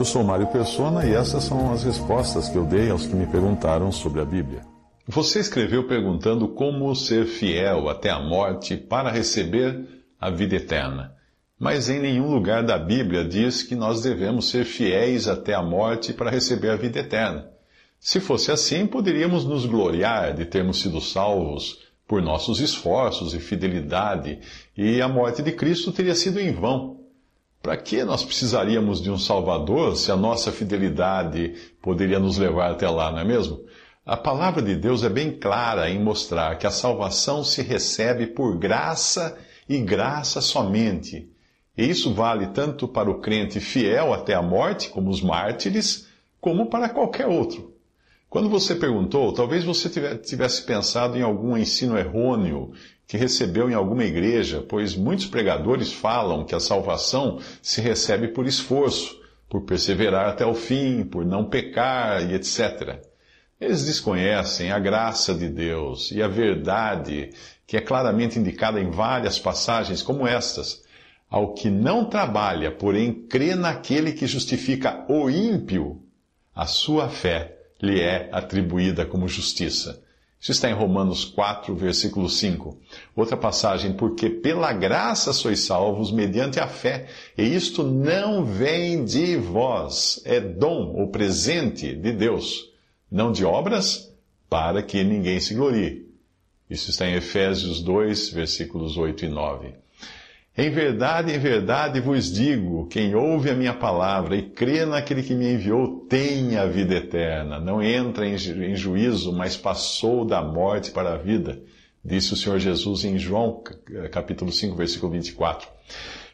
Eu sou Mário Persona e essas são as respostas que eu dei aos que me perguntaram sobre a Bíblia. Você escreveu perguntando como ser fiel até a morte para receber a vida eterna. Mas em nenhum lugar da Bíblia diz que nós devemos ser fiéis até a morte para receber a vida eterna. Se fosse assim, poderíamos nos gloriar de termos sido salvos por nossos esforços e fidelidade, e a morte de Cristo teria sido em vão. Para que nós precisaríamos de um Salvador se a nossa fidelidade poderia nos levar até lá, não é mesmo? A palavra de Deus é bem clara em mostrar que a salvação se recebe por graça e graça somente e isso vale tanto para o crente fiel até a morte, como os mártires, como para qualquer outro. Quando você perguntou, talvez você tivesse pensado em algum ensino errôneo que recebeu em alguma igreja, pois muitos pregadores falam que a salvação se recebe por esforço, por perseverar até o fim, por não pecar e etc. Eles desconhecem a graça de Deus e a verdade que é claramente indicada em várias passagens como estas ao que não trabalha, porém crê naquele que justifica o ímpio, a sua fé lhe é atribuída como justiça. Isso está em Romanos 4, versículo 5. Outra passagem, porque pela graça sois salvos mediante a fé, e isto não vem de vós, é dom ou presente de Deus, não de obras, para que ninguém se glorie. Isso está em Efésios 2, versículos 8 e 9. Em verdade, em verdade vos digo: quem ouve a minha palavra e crê naquele que me enviou tem a vida eterna. Não entra em, juízo, mas passou da morte para a vida. Disse o Senhor Jesus em João, capítulo 5, versículo 24.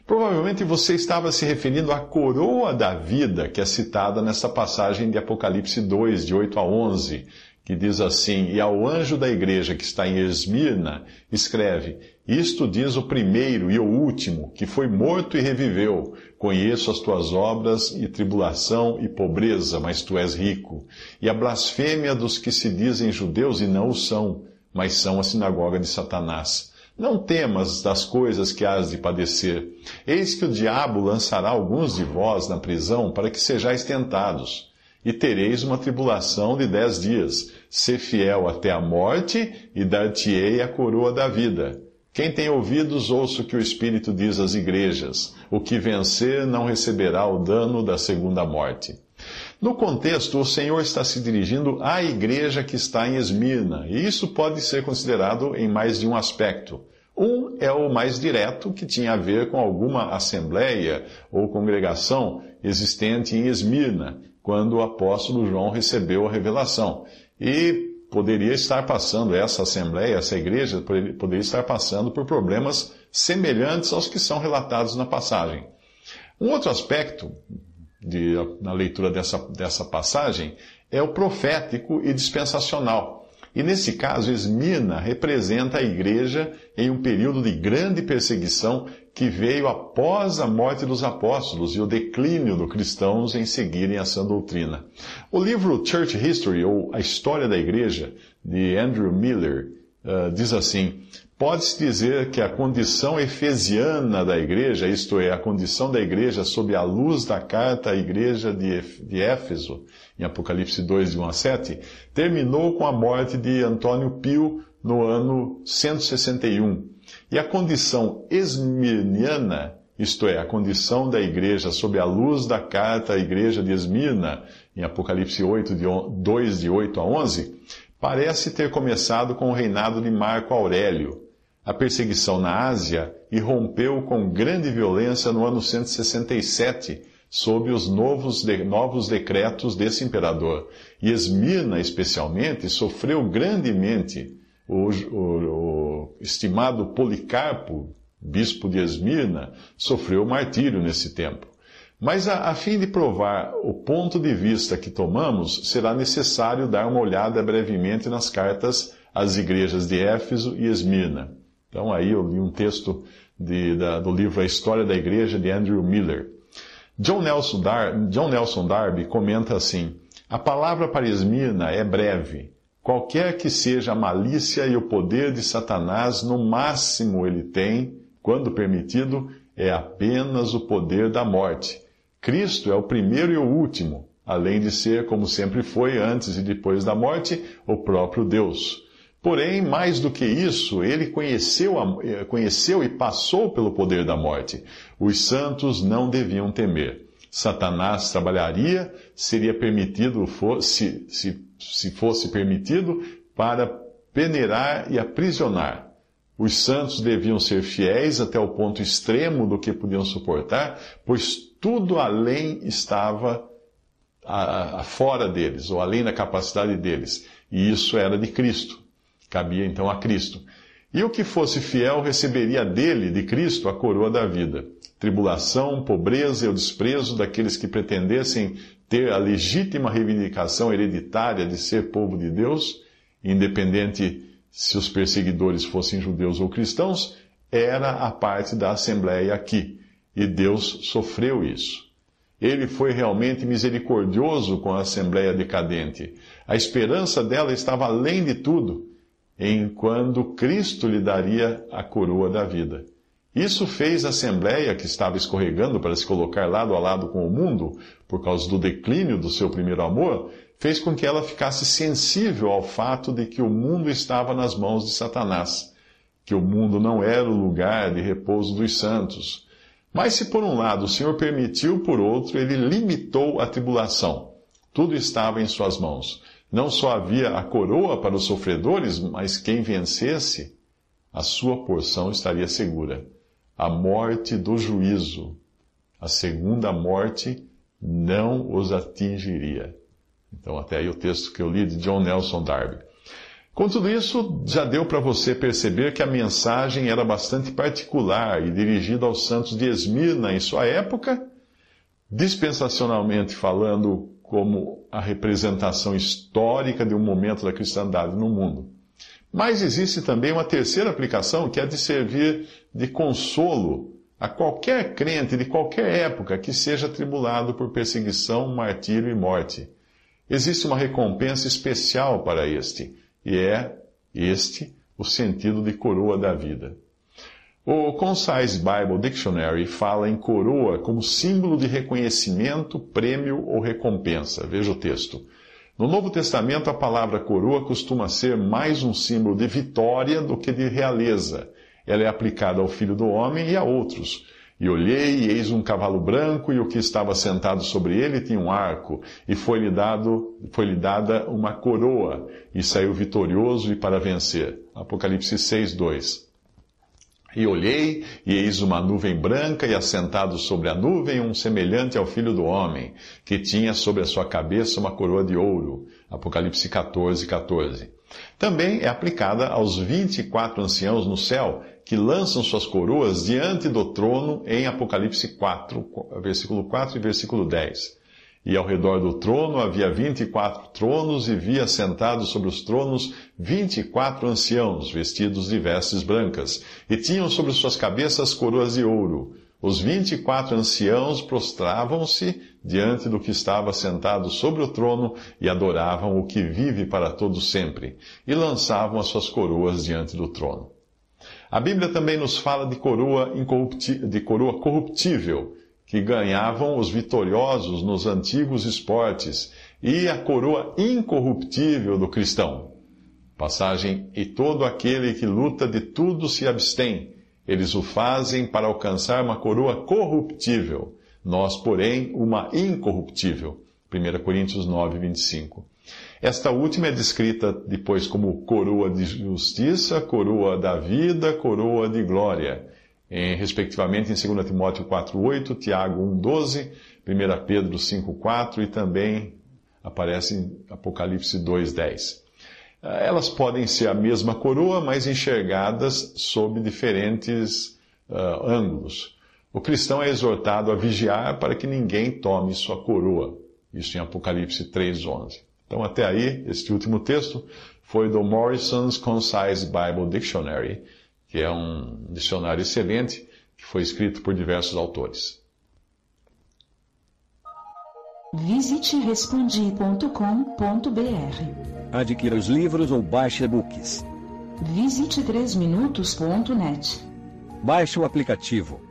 Provavelmente você estava se referindo à coroa da vida que é citada nessa passagem de Apocalipse 2, de 8 a 11, que diz assim: E ao anjo da igreja que está em Esmirna, escreve: Isto diz o primeiro e o último, que foi morto e reviveu. Conheço as tuas obras e tribulação e pobreza, mas tu és rico. E a blasfêmia dos que se dizem judeus e não o são, mas são a sinagoga de Satanás. Não temas das coisas que has de padecer. Eis que o diabo lançará alguns de vós na prisão para que sejais tentados e tereis uma tribulação de dez dias. Ser fiel até a morte, e dar-te-ei a coroa da vida. Quem tem ouvidos, ouça o que o Espírito diz às igrejas. O que vencer não receberá o dano da segunda morte. No contexto, o Senhor está se dirigindo à igreja que está em Esmirna, e isso pode ser considerado em mais de um aspecto. Um é o mais direto, que tinha a ver com alguma assembleia ou congregação existente em Esmirna, quando o apóstolo João recebeu a revelação. E poderia estar passando, essa assembleia, essa igreja, poderia estar passando por problemas semelhantes aos que são relatados na passagem. Um outro aspecto de, na leitura dessa, dessa passagem é o profético e dispensacional. E nesse caso, Esmirna representa a igreja em um período de grande perseguição que veio após a morte dos apóstolos e o declínio dos cristãos em seguirem essa doutrina. O livro Church History, ou A História da Igreja, de Andrew Miller, uh, diz assim: Pode-se dizer que a condição efesiana da igreja, isto é, a condição da igreja sob a luz da carta à igreja de Éfeso, em Apocalipse 2, de 1 a 7, terminou com a morte de Antônio Pio no ano 161. E a condição esmirniana, isto é, a condição da igreja sob a luz da carta à igreja de Esmirna, em Apocalipse 8, de 2, de 8 a 11, parece ter começado com o reinado de Marco Aurélio. A perseguição na Ásia irrompeu com grande violência no ano 167, sob os novos, de, novos decretos desse imperador. E Esmirna, especialmente, sofreu grandemente. O, o, o estimado Policarpo bispo de Esmirna, sofreu martírio nesse tempo. Mas a, a, fim de provar o ponto de vista que tomamos, será necessário dar uma olhada brevemente nas cartas às igrejas de Éfeso e Esmirna. Então aí eu li um texto de, da, do livro A História da Igreja de Andrew Miller. John Nelson, Dar, John Nelson Darby comenta assim: A palavra para Esmirna é breve. Qualquer que seja a malícia e o poder de Satanás, no máximo ele tem, quando permitido, é apenas o poder da morte Cristo é o primeiro e o último, além de ser, como sempre foi, antes e depois da morte, o próprio Deus. Porém, mais do que isso, ele conheceu, a, eh, conheceu e passou pelo poder da morte. Os santos não deviam temer. Satanás trabalharia, seria permitido, se, se, se fosse permitido, para peneirar e aprisionar. Os santos deviam ser fiéis até o ponto extremo do que podiam suportar, pois tudo além estava a, a, fora deles, ou além da capacidade deles. E isso era de Cristo. Cabia então a Cristo. E o que fosse fiel receberia dele, de Cristo, a coroa da vida. Tribulação, pobreza e o desprezo daqueles que pretendessem ter a legítima reivindicação hereditária de ser povo de Deus, independente se os perseguidores fossem judeus ou cristãos, era a parte da Assembleia aqui. E Deus sofreu isso. Ele foi realmente misericordioso com a Assembleia decadente. A esperança dela estava além de tudo, em quando Cristo lhe daria a coroa da vida. Isso fez a Assembleia, que estava escorregando para se colocar lado a lado com o mundo, por causa do declínio do seu primeiro amor, fez com que ela ficasse sensível ao fato de que o mundo estava nas mãos de Satanás, que o mundo não era o lugar de repouso dos santos mas se por um lado o Senhor permitiu, por outro, ele limitou a tribulação. Tudo estava em suas mãos. Não só havia a coroa para os sofredores, mas quem vencesse, a sua porção estaria segura. A morte do juízo, a segunda morte, não os atingiria. Então, até aí o texto que eu li de John Nelson Darby. Com tudo isso, já deu para você perceber que a mensagem era bastante particular e dirigida aos santos de Esmirna em sua época, dispensacionalmente falando, como a representação histórica de um momento da cristandade no mundo. Mas existe também uma terceira aplicação que é de servir de consolo a qualquer crente de qualquer época que seja atribulado por perseguição, martírio e morte. Existe uma recompensa especial para este e é este o sentido de coroa da vida. O Concise Bible Dictionary fala em coroa como símbolo de reconhecimento, prêmio ou recompensa. Veja o texto. No Novo Testamento, a palavra coroa costuma ser mais um símbolo de vitória do que de realeza. Ela é aplicada ao Filho do Homem e a outros e olhei, e eis um cavalo branco, e o que estava sentado sobre ele tinha um arco, e foi-lhe dado, foi-lhe dada uma coroa, e saiu vitorioso e para vencer. Apocalipse 6, 2. E olhei, e eis uma nuvem branca, e assentado sobre a nuvem um semelhante ao filho do homem, que tinha sobre a sua cabeça uma coroa de ouro. Apocalipse 14, 14. Também é aplicada aos vinte e quatro anciãos no céu, que lançam suas coroas diante do trono em Apocalipse 4, versículo 4 e versículo 10. E ao redor do trono havia vinte e quatro tronos, e via sentados sobre os tronos vinte e quatro anciãos, vestidos de vestes brancas, e tinham sobre suas cabeças coroas de ouro. Os vinte e quatro anciãos prostravam-se diante do que estava sentado sobre o trono e adoravam o que vive para todo sempre, e lançavam as suas coroas diante do trono. A Bíblia também nos fala de coroa, de coroa corruptível, que ganhavam os vitoriosos nos antigos esportes, e a coroa incorruptível do cristão. Passagem: E todo aquele que luta de tudo se abstém eles o fazem para alcançar uma coroa corruptível, nós, porém, uma incorruptível. 1 Coríntios 9, 25. Esta última é descrita depois como coroa de justiça, coroa da vida, coroa de glória, em, respectivamente em 2 Timóteo 4,8, Tiago 1,12, 1 Pedro 5,4 e também aparece em Apocalipse 2,10. Elas podem ser a mesma coroa, mas enxergadas sob diferentes uh, ângulos. O cristão é exortado a vigiar para que ninguém tome sua coroa. Isso em Apocalipse 3,11. Então, até aí, este último texto foi do Morrison's Concise Bible Dictionary, que é um dicionário excelente que foi escrito por diversos autores. Visite respondi.com.br. Adquira os livros ou baixe e-books. Visite 3minutos.net. Baixe o aplicativo